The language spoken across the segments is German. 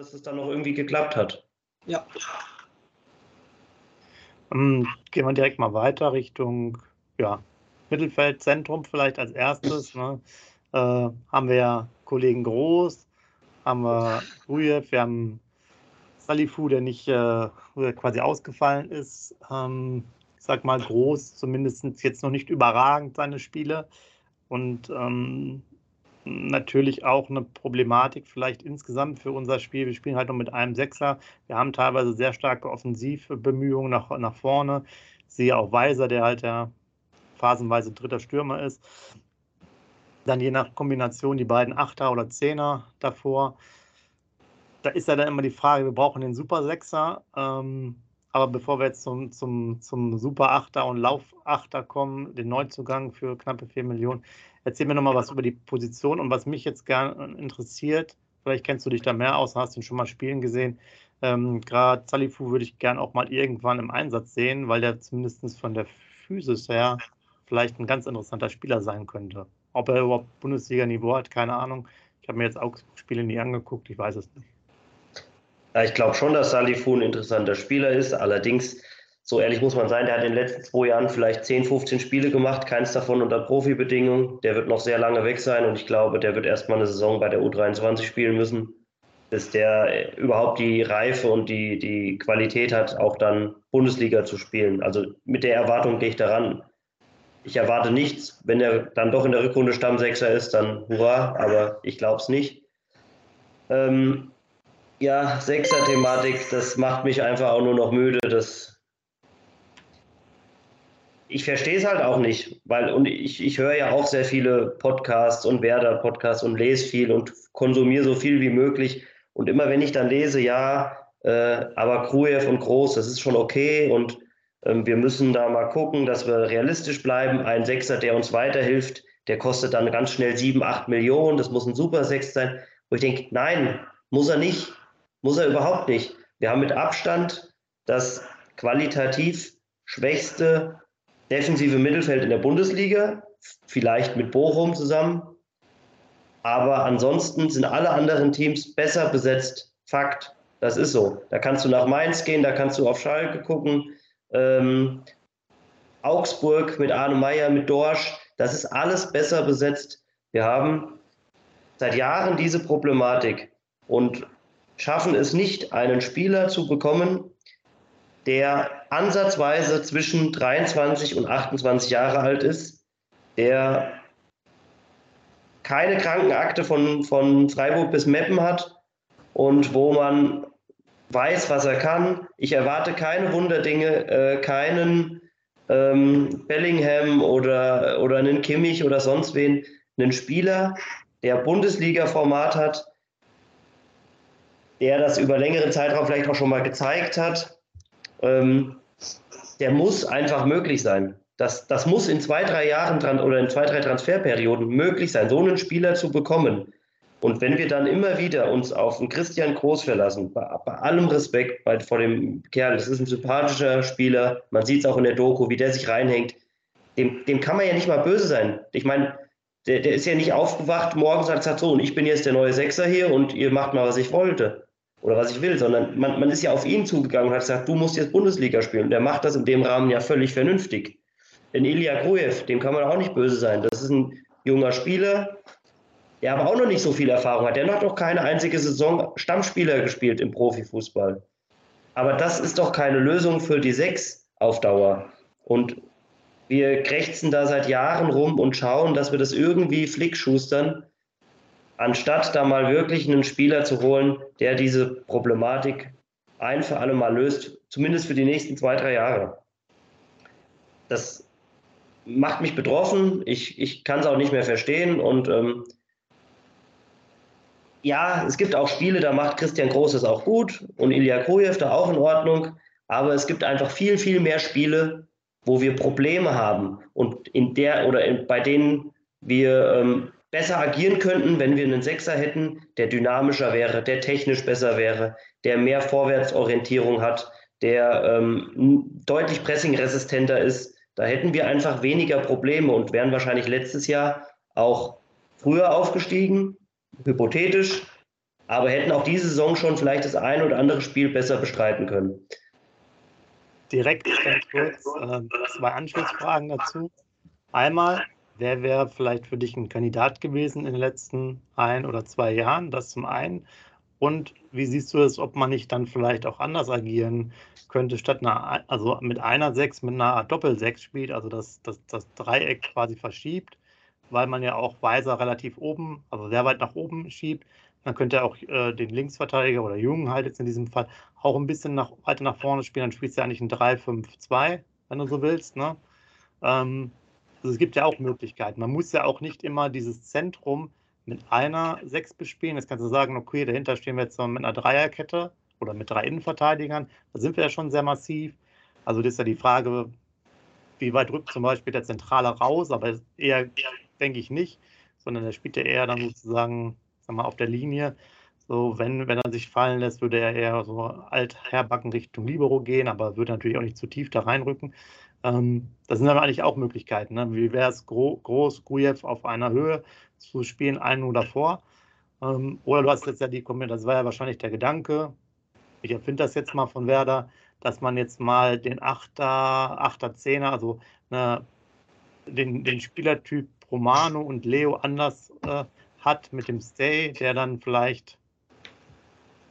dass, es dann noch irgendwie geklappt hat. Ja. Ähm, gehen wir direkt mal weiter Richtung ja, Mittelfeld, Zentrum vielleicht als erstes. Ne? Äh, haben wir ja Kollegen Groß, haben wir Rujev, wir haben Salifu, der nicht äh, quasi ausgefallen ist. Ähm, ich sag mal groß, zumindest jetzt noch nicht überragend seine Spiele. Und ähm, natürlich auch eine Problematik vielleicht insgesamt für unser Spiel. Wir spielen halt nur mit einem Sechser. Wir haben teilweise sehr starke Offensivbemühungen nach, nach vorne. Ich sehe auch Weiser, der halt ja phasenweise dritter Stürmer ist. Dann je nach Kombination die beiden Achter oder Zehner davor. Da ist ja dann immer die Frage, wir brauchen den Super Sechser. Ähm, aber bevor wir jetzt zum, zum, zum Super Achter und Laufachter kommen, den Neuzugang für knappe 4 Millionen, erzähl mir nochmal was über die Position und was mich jetzt gerne interessiert. Vielleicht kennst du dich da mehr aus, hast ihn schon mal spielen gesehen. Ähm, Gerade Salifu würde ich gerne auch mal irgendwann im Einsatz sehen, weil der zumindest von der Physis her vielleicht ein ganz interessanter Spieler sein könnte. Ob er überhaupt Bundesliga-Niveau hat, keine Ahnung. Ich habe mir jetzt auch Spiele nie angeguckt, ich weiß es nicht. Ich glaube schon, dass Salifu ein interessanter Spieler ist. Allerdings, so ehrlich muss man sein, der hat in den letzten zwei Jahren vielleicht 10, 15 Spiele gemacht, keins davon unter Profibedingungen. Der wird noch sehr lange weg sein und ich glaube, der wird erstmal eine Saison bei der U23 spielen müssen, bis der überhaupt die Reife und die, die Qualität hat, auch dann Bundesliga zu spielen. Also mit der Erwartung gehe ich daran ich erwarte nichts. Wenn er dann doch in der Rückrunde Stammsechser ist, dann hurra, aber ich glaube es nicht. Ähm, ja, Sechser-Thematik, das macht mich einfach auch nur noch müde. Das ich verstehe es halt auch nicht, weil und ich, ich höre ja auch sehr viele Podcasts und Werder-Podcasts und lese viel und konsumiere so viel wie möglich. Und immer wenn ich dann lese, ja, äh, aber Krujev und Groß, das ist schon okay und ähm, wir müssen da mal gucken, dass wir realistisch bleiben. Ein Sechser, der uns weiterhilft, der kostet dann ganz schnell sieben, acht Millionen. Das muss ein super Sechs sein. Wo ich denke, nein, muss er nicht. Muss er überhaupt nicht. Wir haben mit Abstand das qualitativ schwächste defensive Mittelfeld in der Bundesliga, vielleicht mit Bochum zusammen. Aber ansonsten sind alle anderen Teams besser besetzt. Fakt. Das ist so. Da kannst du nach Mainz gehen, da kannst du auf Schalke gucken, ähm, Augsburg mit Arne Meyer, mit Dorsch, das ist alles besser besetzt. Wir haben seit Jahren diese Problematik und schaffen es nicht, einen Spieler zu bekommen, der ansatzweise zwischen 23 und 28 Jahre alt ist, der keine Krankenakte von, von Freiburg bis Meppen hat und wo man weiß, was er kann. Ich erwarte keine Wunderdinge, äh, keinen ähm, Bellingham oder, oder einen Kimmich oder sonst wen. Einen Spieler, der Bundesliga-Format hat, der das über längeren Zeitraum vielleicht auch schon mal gezeigt hat. Ähm, der muss einfach möglich sein. Das, das muss in zwei, drei Jahren oder in zwei, drei Transferperioden möglich sein, so einen Spieler zu bekommen. Und wenn wir dann immer wieder uns auf einen Christian Groß verlassen, bei, bei allem Respekt bei, vor dem Kerl, das ist ein sympathischer Spieler, man sieht es auch in der Doku, wie der sich reinhängt, dem, dem kann man ja nicht mal böse sein. Ich meine, der, der ist ja nicht aufgewacht morgens und hat gesagt, so, und ich bin jetzt der neue Sechser hier und ihr macht mal, was ich wollte oder was ich will, sondern man, man ist ja auf ihn zugegangen und hat gesagt, du musst jetzt Bundesliga spielen. Und der macht das in dem Rahmen ja völlig vernünftig. Denn Ilya Grujew, dem kann man auch nicht böse sein. Das ist ein junger Spieler, der aber auch noch nicht so viel Erfahrung hat. Der hat noch keine einzige Saison Stammspieler gespielt im Profifußball. Aber das ist doch keine Lösung für die Sechs auf Dauer. Und wir krächzen da seit Jahren rum und schauen, dass wir das irgendwie flickschustern, anstatt da mal wirklich einen Spieler zu holen, der diese Problematik ein für alle Mal löst, zumindest für die nächsten zwei, drei Jahre. Das macht mich betroffen. Ich, ich kann es auch nicht mehr verstehen und ähm, ja, es gibt auch Spiele, da macht Christian Groß es auch gut und Ilya Kojew da auch in Ordnung. Aber es gibt einfach viel, viel mehr Spiele, wo wir Probleme haben und in der oder in, bei denen wir ähm, besser agieren könnten, wenn wir einen Sechser hätten, der dynamischer wäre, der technisch besser wäre, der mehr Vorwärtsorientierung hat, der ähm, deutlich pressingresistenter ist. Da hätten wir einfach weniger Probleme und wären wahrscheinlich letztes Jahr auch früher aufgestiegen hypothetisch, aber hätten auch diese Saison schon vielleicht das ein oder andere Spiel besser bestreiten können. Direkt ganz kurz äh, zwei Anschlussfragen dazu. Einmal, wer wäre vielleicht für dich ein Kandidat gewesen in den letzten ein oder zwei Jahren? Das zum einen. Und wie siehst du es, ob man nicht dann vielleicht auch anders agieren könnte, statt einer, also mit einer Sechs, mit einer Doppel-Sechs spielt, also das, das, das Dreieck quasi verschiebt, weil man ja auch Weiser relativ oben, also sehr weit nach oben schiebt. Man könnte auch äh, den Linksverteidiger oder Jungen halt jetzt in diesem Fall auch ein bisschen nach, weiter nach vorne spielen. Dann spielst du ja eigentlich ein 3-5-2, wenn du so willst. Ne? Ähm, also es gibt ja auch Möglichkeiten. Man muss ja auch nicht immer dieses Zentrum mit einer Sechs bespielen. Jetzt kannst du sagen, okay, dahinter stehen wir jetzt mit einer Dreierkette oder mit drei Innenverteidigern. Da sind wir ja schon sehr massiv. Also das ist ja die Frage, wie weit rückt zum Beispiel der Zentrale raus, aber eher, denke ich nicht, sondern der spielt ja eher dann sozusagen sag mal, auf der Linie. So, wenn, wenn er sich fallen lässt, würde er eher so alt herbacken Richtung Libero gehen, aber würde natürlich auch nicht zu tief da reinrücken. Ähm, das sind aber eigentlich auch Möglichkeiten. Ne? Wie wäre es gro groß, Grujew auf einer Höhe zu spielen, einen oder davor? Ähm, oder du hast jetzt ja die Kommentare, das war ja wahrscheinlich der Gedanke, ich erfinde das jetzt mal von Werder, dass man jetzt mal den Achter, Achter, Zehner, also ne, den, den Spielertyp Romano und Leo anders äh, hat mit dem Stay, der dann vielleicht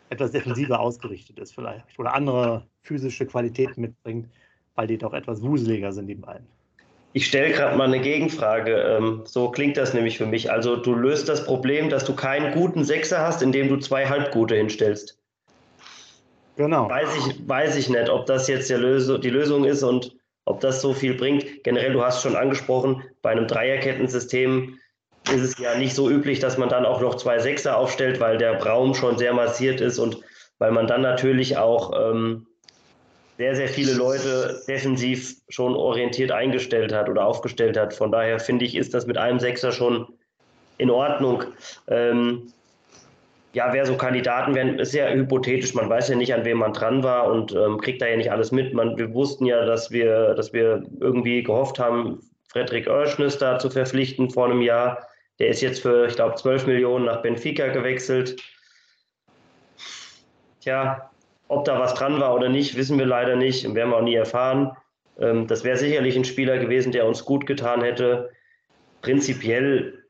etwas defensiver ausgerichtet ist, vielleicht oder andere physische Qualitäten mitbringt, weil die doch etwas wuseliger sind, die beiden. Ich stelle gerade mal eine Gegenfrage. Ähm, so klingt das nämlich für mich. Also du löst das Problem, dass du keinen guten Sechser hast, indem du zwei Halbgute hinstellst. Genau. Weiß ich, weiß ich nicht, ob das jetzt Lösung, die Lösung ist und ob das so viel bringt. Generell, du hast schon angesprochen, bei einem Dreierkettensystem ist es ja nicht so üblich, dass man dann auch noch zwei Sechser aufstellt, weil der Raum schon sehr massiert ist und weil man dann natürlich auch ähm, sehr, sehr viele Leute defensiv schon orientiert eingestellt hat oder aufgestellt hat. Von daher finde ich, ist das mit einem Sechser schon in Ordnung. Ähm, ja, wer so Kandidaten wären, ist ja hypothetisch. Man weiß ja nicht, an wem man dran war und ähm, kriegt da ja nicht alles mit. Man, wir wussten ja, dass wir, dass wir irgendwie gehofft haben, Frederik Oerschnüss da zu verpflichten vor einem Jahr. Der ist jetzt für, ich glaube, 12 Millionen nach Benfica gewechselt. Tja, ob da was dran war oder nicht, wissen wir leider nicht und werden wir auch nie erfahren. Ähm, das wäre sicherlich ein Spieler gewesen, der uns gut getan hätte. Prinzipiell,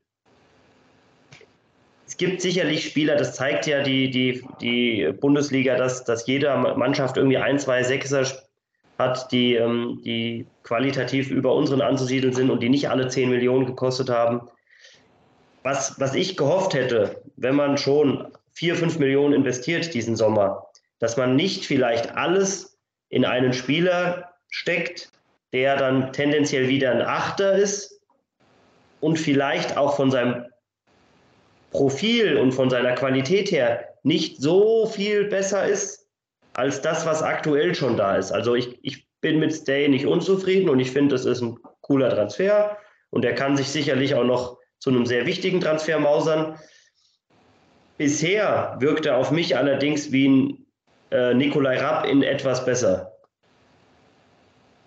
es gibt sicherlich Spieler, das zeigt ja die, die, die Bundesliga, dass, dass jeder Mannschaft irgendwie ein, zwei Sechser hat, die, ähm, die qualitativ über unseren anzusiedeln sind und die nicht alle 10 Millionen gekostet haben. Was, was ich gehofft hätte, wenn man schon 4, 5 Millionen investiert diesen Sommer, dass man nicht vielleicht alles in einen Spieler steckt, der dann tendenziell wieder ein Achter ist und vielleicht auch von seinem Profil und von seiner Qualität her nicht so viel besser ist als das, was aktuell schon da ist. Also ich, ich bin mit Stay nicht unzufrieden und ich finde, das ist ein cooler Transfer und er kann sich sicherlich auch noch zu einem sehr wichtigen Transfer mausern. Bisher wirkt er auf mich allerdings wie ein äh, Nikolai Rapp in etwas besser.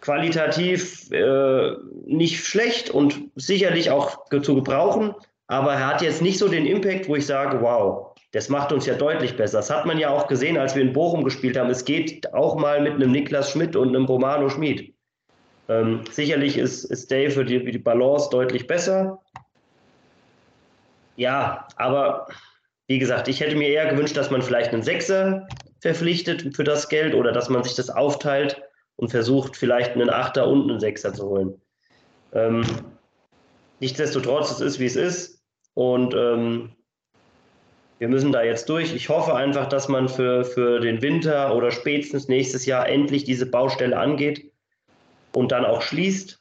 Qualitativ äh, nicht schlecht und sicherlich auch zu gebrauchen, aber er hat jetzt nicht so den Impact, wo ich sage, wow, das macht uns ja deutlich besser. Das hat man ja auch gesehen, als wir in Bochum gespielt haben. Es geht auch mal mit einem Niklas Schmidt und einem Romano Schmid. Ähm, sicherlich ist, ist Dave für die, die Balance deutlich besser. Ja, aber wie gesagt, ich hätte mir eher gewünscht, dass man vielleicht einen Sechser verpflichtet für das Geld oder dass man sich das aufteilt und versucht, vielleicht einen Achter und einen Sechser zu holen. Ähm, nichtsdestotrotz, es ist, wie es ist. Und ähm, wir müssen da jetzt durch. Ich hoffe einfach, dass man für, für den Winter oder spätestens nächstes Jahr endlich diese Baustelle angeht und dann auch schließt.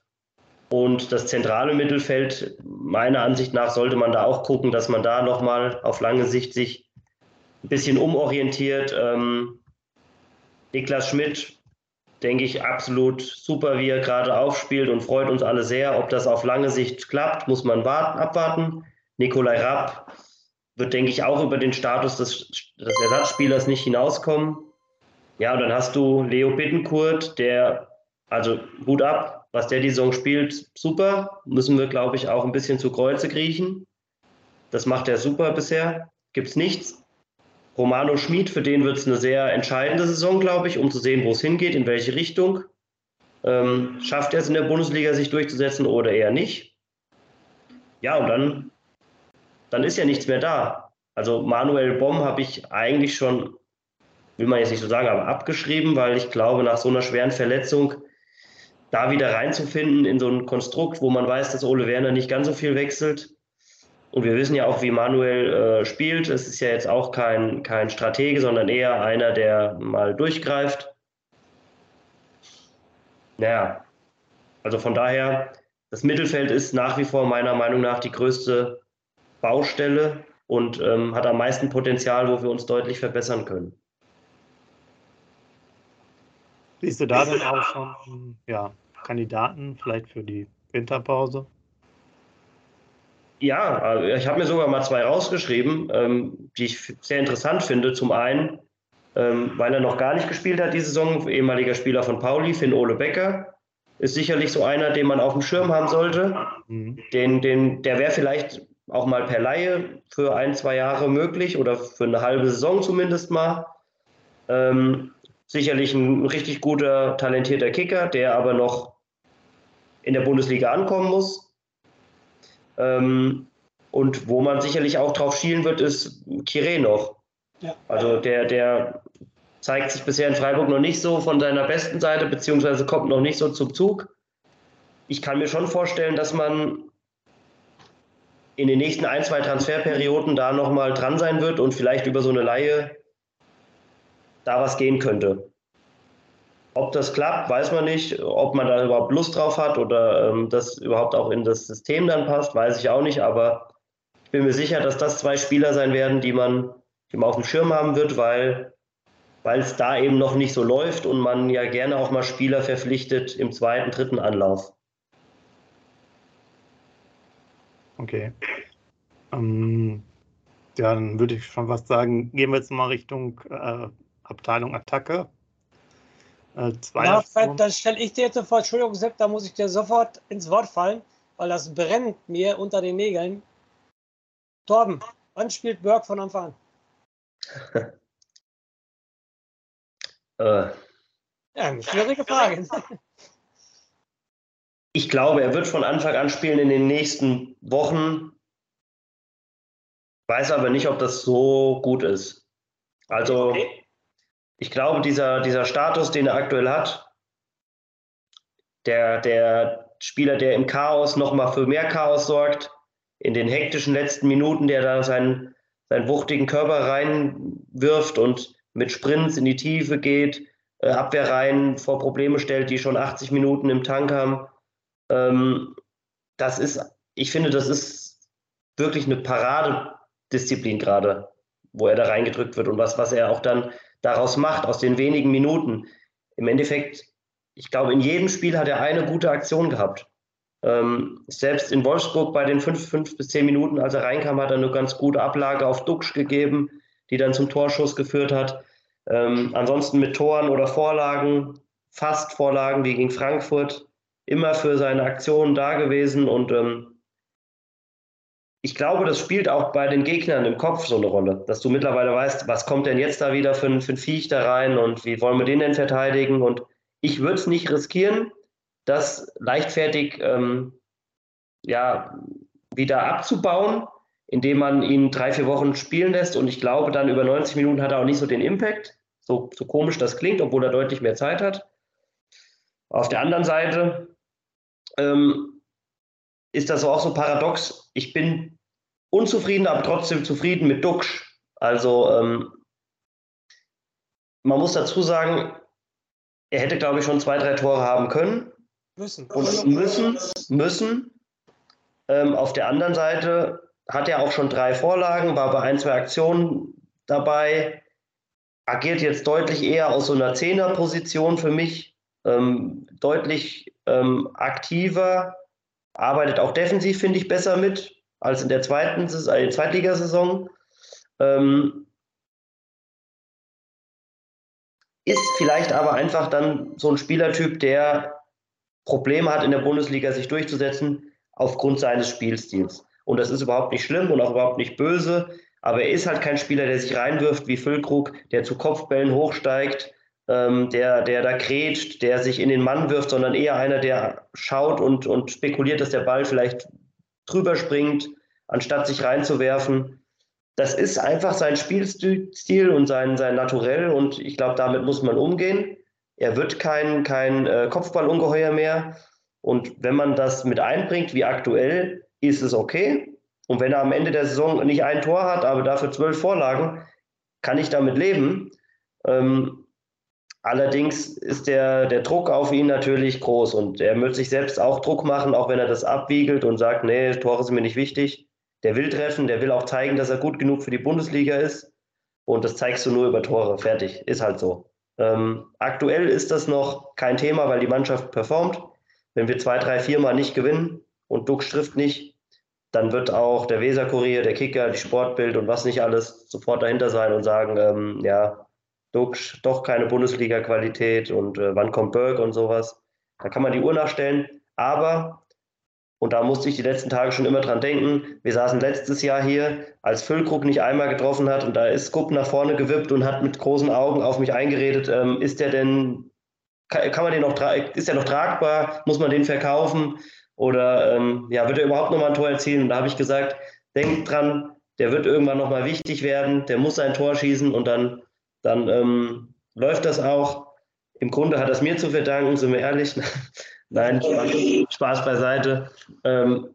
Und das zentrale Mittelfeld, meiner Ansicht nach, sollte man da auch gucken, dass man da nochmal auf lange Sicht sich ein bisschen umorientiert. Ähm, Niklas Schmidt, denke ich, absolut super, wie er gerade aufspielt und freut uns alle sehr. Ob das auf lange Sicht klappt, muss man warten, abwarten. Nikolai Rapp wird, denke ich, auch über den Status des, des Ersatzspielers nicht hinauskommen. Ja, und dann hast du Leo Bittenkurt, der, also gut ab, was der die Saison spielt, super. Müssen wir, glaube ich, auch ein bisschen zu Kreuze kriechen. Das macht er super bisher. Gibt es nichts. Romano Schmid, für den wird es eine sehr entscheidende Saison, glaube ich, um zu sehen, wo es hingeht, in welche Richtung. Ähm, schafft er es in der Bundesliga, sich durchzusetzen oder eher nicht? Ja, und dann, dann ist ja nichts mehr da. Also Manuel Bomm habe ich eigentlich schon, will man jetzt nicht so sagen, aber abgeschrieben, weil ich glaube, nach so einer schweren Verletzung da wieder reinzufinden in so ein Konstrukt, wo man weiß, dass Ole Werner nicht ganz so viel wechselt. Und wir wissen ja auch, wie Manuel äh, spielt. Es ist ja jetzt auch kein, kein Stratege, sondern eher einer, der mal durchgreift. Naja, also von daher, das Mittelfeld ist nach wie vor meiner Meinung nach die größte Baustelle und ähm, hat am meisten Potenzial, wo wir uns deutlich verbessern können. Siehst du da denn auch schon ja, Kandidaten vielleicht für die Winterpause? Ja, äh, ich habe mir sogar mal zwei rausgeschrieben, ähm, die ich sehr interessant finde. Zum einen, ähm, weil er noch gar nicht gespielt hat diese Saison, ehemaliger Spieler von Pauli, Finn Ole Becker, ist sicherlich so einer, den man auf dem Schirm haben sollte. Mhm. Den, den, der wäre vielleicht auch mal per Laie für ein, zwei Jahre möglich oder für eine halbe Saison zumindest mal. Ähm, sicherlich ein richtig guter, talentierter Kicker, der aber noch in der Bundesliga ankommen muss. Ähm, und wo man sicherlich auch drauf schielen wird, ist Kire noch. Ja. Also der, der zeigt sich bisher in Freiburg noch nicht so von seiner besten Seite, beziehungsweise kommt noch nicht so zum Zug. Ich kann mir schon vorstellen, dass man in den nächsten ein, zwei Transferperioden da nochmal dran sein wird und vielleicht über so eine Laie da was gehen könnte. Ob das klappt, weiß man nicht. Ob man da überhaupt Lust drauf hat oder ähm, das überhaupt auch in das System dann passt, weiß ich auch nicht. Aber ich bin mir sicher, dass das zwei Spieler sein werden, die man, die man auf dem Schirm haben wird, weil es da eben noch nicht so läuft und man ja gerne auch mal Spieler verpflichtet im zweiten, dritten Anlauf. Okay. Ähm, dann würde ich schon fast sagen, gehen wir jetzt mal Richtung äh, Abteilung Attacke. Äh, ja, dann stelle ich dir jetzt sofort, Entschuldigung, Sepp, da muss ich dir sofort ins Wort fallen, weil das brennt mir unter den Nägeln. Torben, wann spielt Burke von Anfang an? äh. Ja, eine schwierige Frage. Ich glaube, er wird von Anfang an spielen in den nächsten Wochen. Weiß aber nicht, ob das so gut ist. Also, okay ich glaube, dieser, dieser Status, den er aktuell hat, der, der Spieler, der im Chaos nochmal für mehr Chaos sorgt, in den hektischen letzten Minuten, der da seinen, seinen wuchtigen Körper reinwirft und mit Sprints in die Tiefe geht, äh, Abwehrreihen vor Probleme stellt, die schon 80 Minuten im Tank haben. Ähm, das ist, ich finde, das ist wirklich eine Paradedisziplin gerade, wo er da reingedrückt wird und was, was er auch dann daraus macht, aus den wenigen Minuten. Im Endeffekt, ich glaube, in jedem Spiel hat er eine gute Aktion gehabt. Ähm, selbst in Wolfsburg bei den fünf, fünf bis zehn Minuten, als er reinkam, hat er eine ganz gute Ablage auf Duxch gegeben, die dann zum Torschuss geführt hat. Ähm, ansonsten mit Toren oder Vorlagen, fast Vorlagen wie gegen Frankfurt, immer für seine Aktionen da gewesen und ähm, ich glaube, das spielt auch bei den Gegnern im Kopf so eine Rolle, dass du mittlerweile weißt, was kommt denn jetzt da wieder für ein, für ein Viech da rein und wie wollen wir den denn verteidigen? Und ich würde es nicht riskieren, das leichtfertig ähm, ja, wieder abzubauen, indem man ihn drei, vier Wochen spielen lässt. Und ich glaube, dann über 90 Minuten hat er auch nicht so den Impact, so, so komisch das klingt, obwohl er deutlich mehr Zeit hat. Auf der anderen Seite ähm, ist das auch so paradox. Ich bin unzufrieden, aber trotzdem zufrieden mit Duxch. Also ähm, man muss dazu sagen, er hätte, glaube ich, schon zwei, drei Tore haben können. Müssen. Und müssen, müssen. Ähm, auf der anderen Seite hat er auch schon drei Vorlagen, war bei ein, zwei Aktionen dabei, agiert jetzt deutlich eher aus so einer Zehnerposition für mich, ähm, deutlich ähm, aktiver, arbeitet auch defensiv, finde ich, besser mit als in der zweiten äh, Zweitligasaison. Ähm, ist vielleicht aber einfach dann so ein Spielertyp, der Probleme hat, in der Bundesliga sich durchzusetzen, aufgrund seines Spielstils. Und das ist überhaupt nicht schlimm und auch überhaupt nicht böse. aber er ist halt kein Spieler, der sich reinwirft wie Füllkrug, der zu Kopfbällen hochsteigt, ähm, der, der da grätscht, der sich in den Mann wirft, sondern eher einer, der schaut und, und spekuliert, dass der Ball vielleicht drüber springt, anstatt sich reinzuwerfen. Das ist einfach sein Spielstil und sein, sein Naturell und ich glaube, damit muss man umgehen. Er wird kein, kein äh, Kopfballungeheuer mehr. Und wenn man das mit einbringt, wie aktuell, ist es okay. Und wenn er am Ende der Saison nicht ein Tor hat, aber dafür zwölf Vorlagen, kann ich damit leben. Ähm, allerdings ist der, der Druck auf ihn natürlich groß und er wird sich selbst auch Druck machen, auch wenn er das abwiegelt und sagt, nee, Tore sind mir nicht wichtig. Der will treffen, der will auch zeigen, dass er gut genug für die Bundesliga ist. Und das zeigst du nur über Tore. Fertig. Ist halt so. Ähm, aktuell ist das noch kein Thema, weil die Mannschaft performt. Wenn wir zwei, drei, vier Mal nicht gewinnen und Duck trifft nicht, dann wird auch der Weser-Kurier, der Kicker, die Sportbild und was nicht alles sofort dahinter sein und sagen, ähm, ja, Duck doch keine Bundesliga-Qualität und äh, wann kommt Berg und sowas. Da kann man die Uhr nachstellen. Aber, und da musste ich die letzten Tage schon immer dran denken, wir saßen letztes Jahr hier, als Füllkrug nicht einmal getroffen hat und da ist Skupp nach vorne gewippt und hat mit großen Augen auf mich eingeredet, ähm, ist der denn kann, man den noch, ist er noch tragbar? Muss man den verkaufen? Oder ähm, ja, wird er überhaupt nochmal ein Tor erzielen? Und da habe ich gesagt, denkt dran, der wird irgendwann nochmal wichtig werden, der muss ein Tor schießen und dann, dann ähm, läuft das auch. Im Grunde hat das mir zu verdanken, sind wir ehrlich. Nein, Spaß beiseite. Ähm,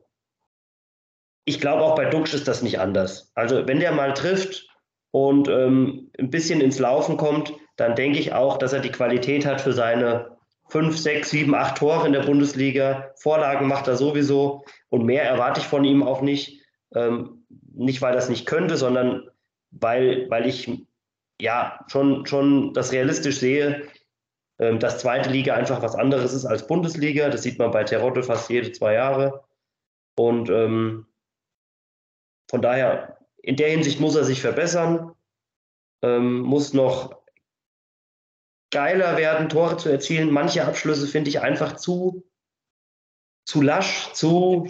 ich glaube, auch bei Duxch ist das nicht anders. Also, wenn der mal trifft und ähm, ein bisschen ins Laufen kommt, dann denke ich auch, dass er die Qualität hat für seine fünf, sechs, sieben, acht Tore in der Bundesliga. Vorlagen macht er sowieso und mehr erwarte ich von ihm auch nicht. Ähm, nicht, weil er es nicht könnte, sondern weil, weil ich ja schon, schon das realistisch sehe, ähm, dass zweite Liga einfach was anderes ist als Bundesliga. Das sieht man bei Terodde fast jede zwei Jahre. Und ähm, von daher, in der Hinsicht muss er sich verbessern, ähm, muss noch geiler werden, Tore zu erzielen. Manche Abschlüsse finde ich einfach zu, zu lasch, zu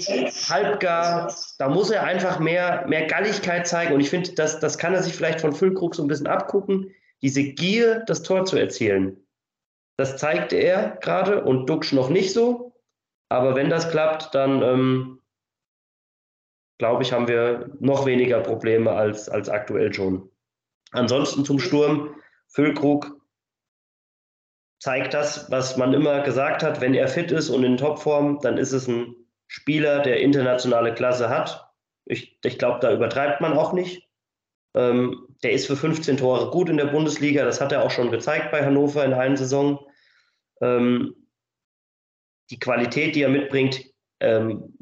halbgar. Da muss er einfach mehr, mehr Galligkeit zeigen. Und ich finde, das, das kann er sich vielleicht von Füllkrug so ein bisschen abgucken. Diese Gier, das Tor zu erzielen. Das zeigt er gerade und Duxch noch nicht so. Aber wenn das klappt, dann ähm, glaube ich, haben wir noch weniger Probleme als, als aktuell schon. Ansonsten zum Sturm. Füllkrug zeigt das, was man immer gesagt hat, wenn er fit ist und in Topform, dann ist es ein Spieler, der internationale Klasse hat. Ich, ich glaube, da übertreibt man auch nicht. Ähm, der ist für 15 Tore gut in der Bundesliga, das hat er auch schon gezeigt bei Hannover in einer Saison. Ähm, die Qualität, die er mitbringt, ähm,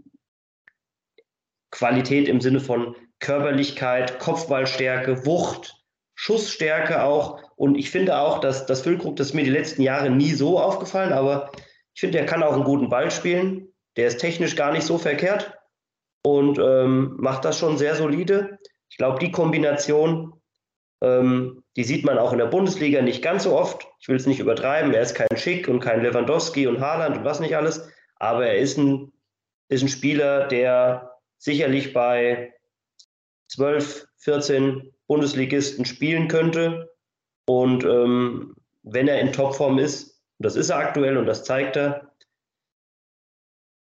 Qualität im Sinne von Körperlichkeit, Kopfballstärke, Wucht, Schussstärke auch. Und ich finde auch, dass das Füllkrug, das ist mir die letzten Jahre nie so aufgefallen, aber ich finde, er kann auch einen guten Ball spielen. Der ist technisch gar nicht so verkehrt und ähm, macht das schon sehr solide. Ich glaube, die Kombination, ähm, die sieht man auch in der Bundesliga nicht ganz so oft. Ich will es nicht übertreiben. Er ist kein Schick und kein Lewandowski und Haaland und was nicht alles. Aber er ist ein, ist ein Spieler, der sicherlich bei 12, 14 Bundesligisten spielen könnte. Und ähm, wenn er in Topform ist, das ist er aktuell und das zeigt er.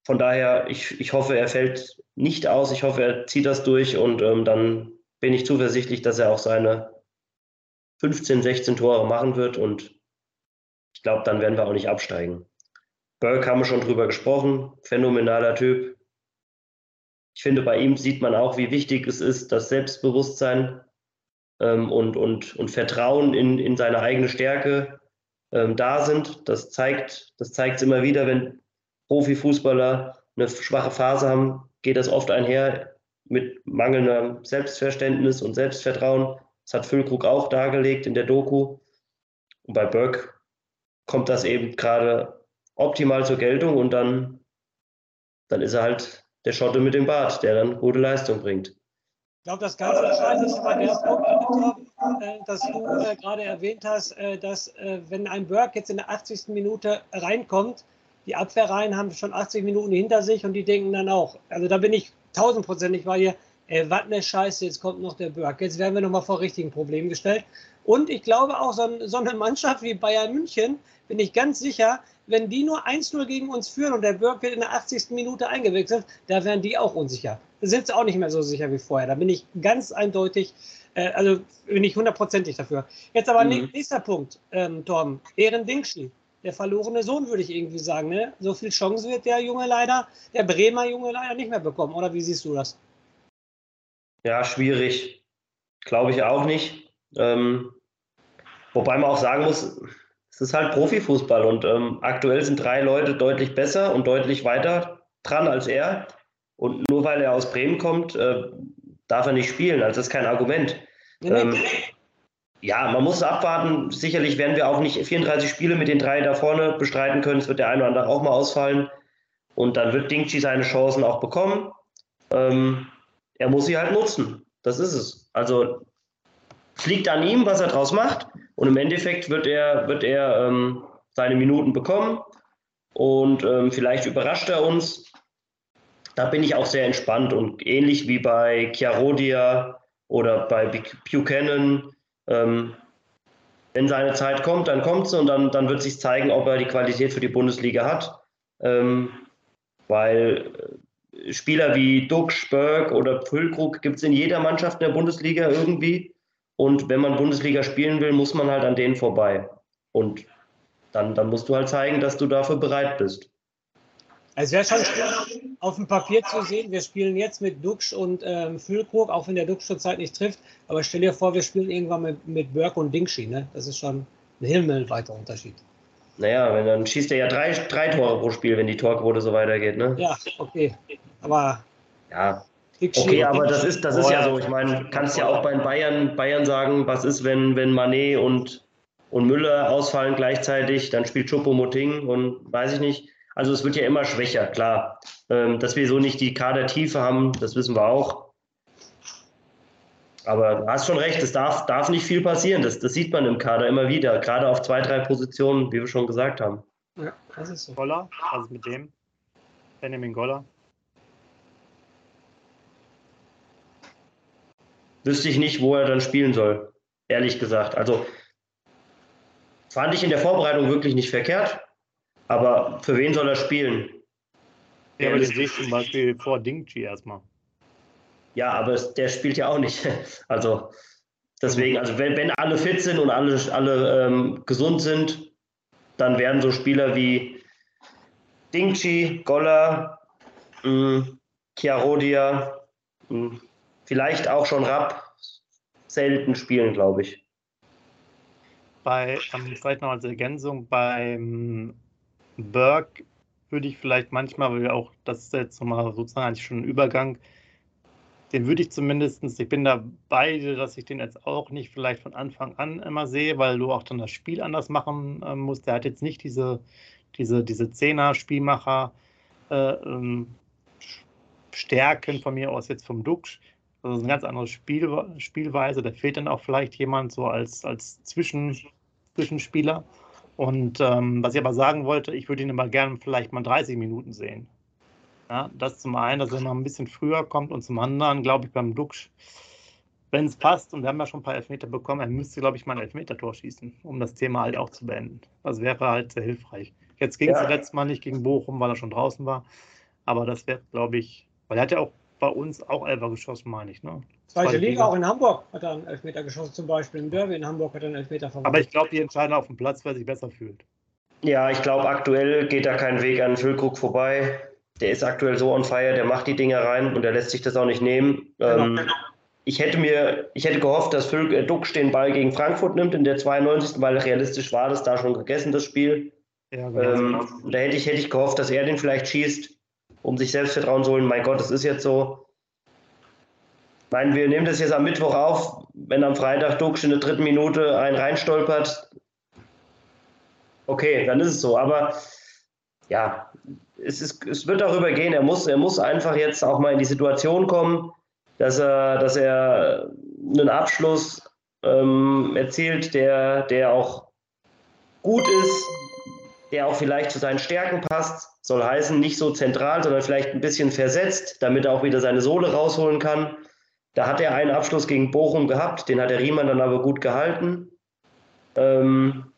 Von daher, ich, ich hoffe, er fällt nicht aus. Ich hoffe, er zieht das durch und ähm, dann bin ich zuversichtlich, dass er auch seine 15, 16 Tore machen wird und ich glaube, dann werden wir auch nicht absteigen. Burke haben wir schon drüber gesprochen, phänomenaler Typ. Ich finde, bei ihm sieht man auch, wie wichtig es ist, das Selbstbewusstsein ähm, und, und, und Vertrauen in, in seine eigene Stärke ähm, da sind. Das zeigt das es immer wieder, wenn Profifußballer eine schwache Phase haben, geht das oft einher mit mangelndem Selbstverständnis und Selbstvertrauen. Das hat Füllkrug auch dargelegt in der Doku. Und bei Böck kommt das eben gerade optimal zur Geltung und dann, dann ist er halt der Schotte mit dem Bart, der dann gute Leistung bringt. Ich glaube, das ganz Entscheidende ist bei der Punkt, äh, dass du äh, gerade erwähnt hast, äh, dass äh, wenn ein Burke jetzt in der 80. Minute reinkommt, die Abwehrreihen haben schon 80 Minuten hinter sich und die denken dann auch. Also da bin ich tausendprozentig bei dir. ey, was eine Scheiße, jetzt kommt noch der Berg. Jetzt werden wir nochmal vor richtigen Problemen gestellt. Und ich glaube auch, so, so eine Mannschaft wie Bayern München, bin ich ganz sicher, wenn die nur 1-0 gegen uns führen und der Berg wird in der 80. Minute eingewechselt, da wären die auch unsicher. Sind sie auch nicht mehr so sicher wie vorher. Da bin ich ganz eindeutig, äh, also bin ich hundertprozentig dafür. Jetzt aber mhm. nächster Punkt, ähm, Torben. Ehren Dingschi, der verlorene Sohn, würde ich irgendwie sagen. Ne? So viel Chance wird der Junge leider, der Bremer Junge leider nicht mehr bekommen. Oder wie siehst du das? Ja, schwierig. Glaube ich auch nicht. Ähm, wobei man auch sagen muss, es ist halt Profifußball und ähm, aktuell sind drei Leute deutlich besser und deutlich weiter dran als er. Und nur weil er aus Bremen kommt, äh, darf er nicht spielen. Also das ist kein Argument. Ähm, ja, man muss abwarten. Sicherlich werden wir auch nicht 34 Spiele mit den drei da vorne bestreiten können. Es wird der eine oder andere auch mal ausfallen. Und dann wird Dingchi seine Chancen auch bekommen. Ähm, er muss sie halt nutzen. Das ist es. Also es liegt an ihm, was er draus macht. Und im Endeffekt wird er, wird er ähm, seine Minuten bekommen. Und ähm, vielleicht überrascht er uns. Da bin ich auch sehr entspannt und ähnlich wie bei Chiarodia oder bei Buchanan. Ähm, wenn seine Zeit kommt, dann kommt sie und dann, dann wird sich zeigen, ob er die Qualität für die Bundesliga hat. Ähm, weil äh, Spieler wie Duck, Spörk oder Füllkrug gibt es in jeder Mannschaft in der Bundesliga irgendwie. Und wenn man Bundesliga spielen will, muss man halt an denen vorbei. Und dann, dann musst du halt zeigen, dass du dafür bereit bist. Also wäre schon schön, auf dem Papier zu sehen, wir spielen jetzt mit Duxch und ähm, Füllkrug, auch wenn der Duxch zurzeit nicht trifft. Aber stell dir vor, wir spielen irgendwann mit, mit Burke und Dingschi. Ne? Das ist schon ein himmelweiter Unterschied. Naja, wenn, dann schießt er ja drei, drei Tore pro Spiel, wenn die Torquote so weitergeht. Ne? Ja, okay. Aber ja, Okay, aber das ist, das ist ja so. Ich meine, kannst ja auch bei Bayern, Bayern sagen, was ist, wenn, wenn Manet und, und Müller ausfallen gleichzeitig, dann spielt Choupo-Moting und weiß ich nicht. Also es wird ja immer schwächer, klar. Ähm, dass wir so nicht die Kadertiefe haben, das wissen wir auch. Aber du hast schon recht, es darf, darf nicht viel passieren. Das, das sieht man im Kader immer wieder, gerade auf zwei, drei Positionen, wie wir schon gesagt haben. Ja, das ist so. Goller, also mit dem Benjamin Goller. wüsste ich nicht, wo er dann spielen soll, ehrlich gesagt. Also fand ich in der Vorbereitung wirklich nicht verkehrt, aber für wen soll er spielen? Ja, aber das sehe ich zum Beispiel vor Dingchi erstmal. Ja, aber der spielt ja auch nicht. Also deswegen, also wenn, wenn alle fit sind und alle, alle ähm, gesund sind, dann werden so Spieler wie Dingchi, Goller, mh, Chiarodia, mh, vielleicht auch schon Rapp selten spielen, glaube ich. Bei, ähm, vielleicht noch als Ergänzung, beim Burke würde ich vielleicht manchmal, weil wir auch, das ist jetzt nochmal sozusagen eigentlich schon ein Übergang, den würde ich zumindest, ich bin dabei, dass ich den jetzt auch nicht vielleicht von Anfang an immer sehe, weil du auch dann das Spiel anders machen äh, musst. Der hat jetzt nicht diese, diese, diese Zehner-Spielmacher äh, ähm, Stärken von mir aus jetzt vom Duxch. Das ist eine ganz andere Spiel, Spielweise. Da fehlt dann auch vielleicht jemand so als, als Zwischen, Zwischenspieler. Und ähm, was ich aber sagen wollte, ich würde ihn immer gerne vielleicht mal 30 Minuten sehen. Ja, das zum einen, dass er mal ein bisschen früher kommt und zum anderen, glaube ich, beim Duxch, wenn es passt, und wir haben ja schon ein paar Elfmeter bekommen, er müsste, glaube ich, mal ein Elfmeter-Tor schießen, um das Thema halt auch zu beenden. Das wäre halt sehr hilfreich. Jetzt ging es ja. letztes Mal nicht gegen Bochum, weil er schon draußen war. Aber das wäre, glaube ich, weil er hat ja auch bei uns auch Elfer geschossen, meine ich. Ne? Zweite Liga, Liga, auch in Hamburg hat er einen Elfmeter geschossen, zum Beispiel im Derby in Hamburg hat er einen Elfmeter verwandt. Aber ich glaube, die entscheiden auf dem Platz, wer sich besser fühlt. Ja, ich glaube, aktuell geht da kein Weg an Füllkrug vorbei. Der ist aktuell so on fire, der macht die Dinge rein und der lässt sich das auch nicht nehmen. Genau. Ähm, ich hätte mir, ich hätte gehofft, dass Füll, äh, Duck den Ball gegen Frankfurt nimmt in der 92. weil realistisch war das da schon gegessen, das Spiel. Ja, genau. ähm, da hätte ich, hätte ich gehofft, dass er den vielleicht schießt um sich Selbstvertrauen zu holen. Mein Gott, es ist jetzt so. Meine, wir nehmen das jetzt am Mittwoch auf. Wenn am Freitag Duksch in der dritten Minute einen reinstolpert, okay, dann ist es so. Aber ja, es, ist, es wird darüber gehen. Er muss, er muss einfach jetzt auch mal in die Situation kommen, dass er, dass er einen Abschluss ähm, erzielt, der, der auch gut ist, der auch vielleicht zu seinen Stärken passt. Soll heißen, nicht so zentral, sondern vielleicht ein bisschen versetzt, damit er auch wieder seine Sohle rausholen kann. Da hat er einen Abschluss gegen Bochum gehabt, den hat der Riemann dann aber gut gehalten. Ähm,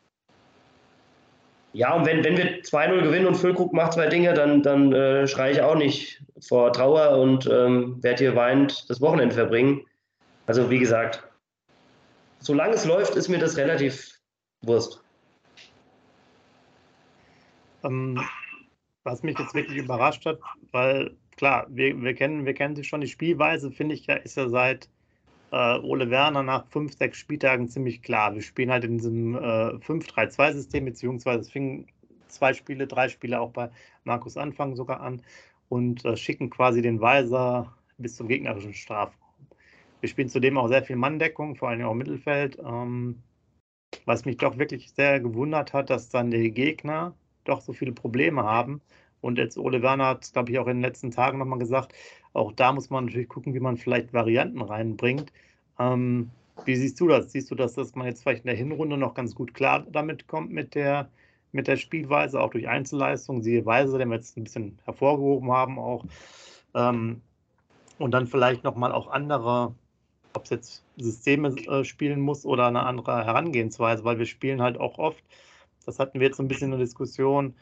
ja, und wenn, wenn wir 2-0 gewinnen und Füllkrug macht zwei Dinge, dann, dann äh, schreie ich auch nicht vor Trauer und ähm, werde hier weinend das Wochenende verbringen. Also wie gesagt, solange es läuft, ist mir das relativ Wurst. Ähm, was mich jetzt wirklich überrascht hat, weil klar, wir, wir, kennen, wir kennen sich schon, die Spielweise, finde ich, ist ja seit äh, Ole Werner nach fünf, sechs Spieltagen ziemlich klar. Wir spielen halt in diesem äh, 5-3-2-System, beziehungsweise es fingen zwei Spiele, drei Spiele auch bei Markus Anfang sogar an und äh, schicken quasi den Weiser bis zum gegnerischen Strafraum. Wir spielen zudem auch sehr viel Manndeckung, vor allem auch im Mittelfeld. Ähm, was mich doch wirklich sehr gewundert hat, dass dann die Gegner doch so viele Probleme haben. Und jetzt Ole Werner hat, glaube ich, auch in den letzten Tagen nochmal gesagt, auch da muss man natürlich gucken, wie man vielleicht Varianten reinbringt. Ähm, wie siehst du das? Siehst du, dass, dass man jetzt vielleicht in der Hinrunde noch ganz gut klar damit kommt mit der, mit der Spielweise, auch durch Einzelleistungen, siehe Weise, den wir jetzt ein bisschen hervorgehoben haben auch. Ähm, und dann vielleicht nochmal auch andere, ob es jetzt Systeme äh, spielen muss oder eine andere Herangehensweise, weil wir spielen halt auch oft, das hatten wir jetzt so ein bisschen in der Diskussion,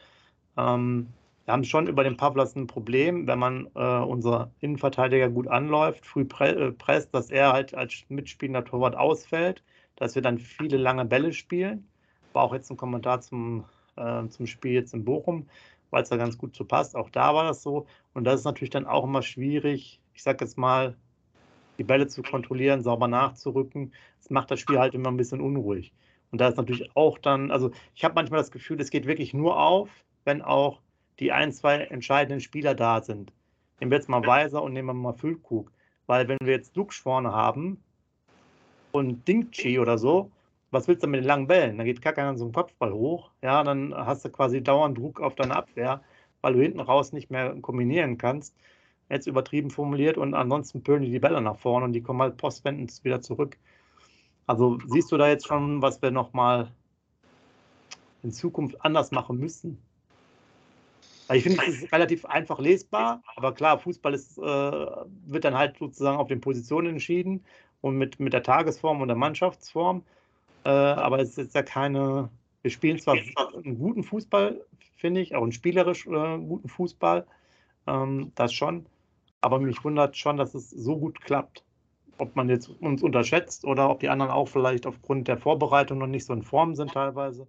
ähm, wir haben schon über den Pavlas ein Problem, wenn man äh, unser Innenverteidiger gut anläuft, früh pre äh, presst, dass er halt als mitspielender Torwart ausfällt, dass wir dann viele lange Bälle spielen. War auch jetzt ein Kommentar zum, äh, zum Spiel jetzt in Bochum, weil es da ganz gut zu passt. Auch da war das so. Und das ist natürlich dann auch immer schwierig, ich sag jetzt mal, die Bälle zu kontrollieren, sauber nachzurücken. Das macht das Spiel halt immer ein bisschen unruhig. Und da ist natürlich auch dann, also ich habe manchmal das Gefühl, es geht wirklich nur auf, wenn auch die ein, zwei entscheidenden Spieler da sind. Nehmen wir jetzt mal Weiser und nehmen wir mal Füllkrug. Weil wenn wir jetzt Lux vorne haben und Dingchi oder so, was willst du mit den langen Bällen? Dann geht gar keiner so einen Kopfball hoch. Ja, dann hast du quasi dauernd Druck auf deine Abwehr, weil du hinten raus nicht mehr kombinieren kannst. Jetzt übertrieben formuliert und ansonsten pölen die die Bälle nach vorne und die kommen halt postwendend wieder zurück. Also siehst du da jetzt schon, was wir nochmal in Zukunft anders machen müssen? Ich finde, es ist relativ einfach lesbar, aber klar, Fußball ist, äh, wird dann halt sozusagen auf den Positionen entschieden und mit, mit der Tagesform und der Mannschaftsform. Äh, aber es ist jetzt ja keine. Wir spielen zwar einen guten Fußball, finde ich, auch einen spielerisch äh, guten Fußball, ähm, das schon, aber mich wundert schon, dass es so gut klappt. Ob man jetzt uns unterschätzt oder ob die anderen auch vielleicht aufgrund der Vorbereitung noch nicht so in Form sind teilweise.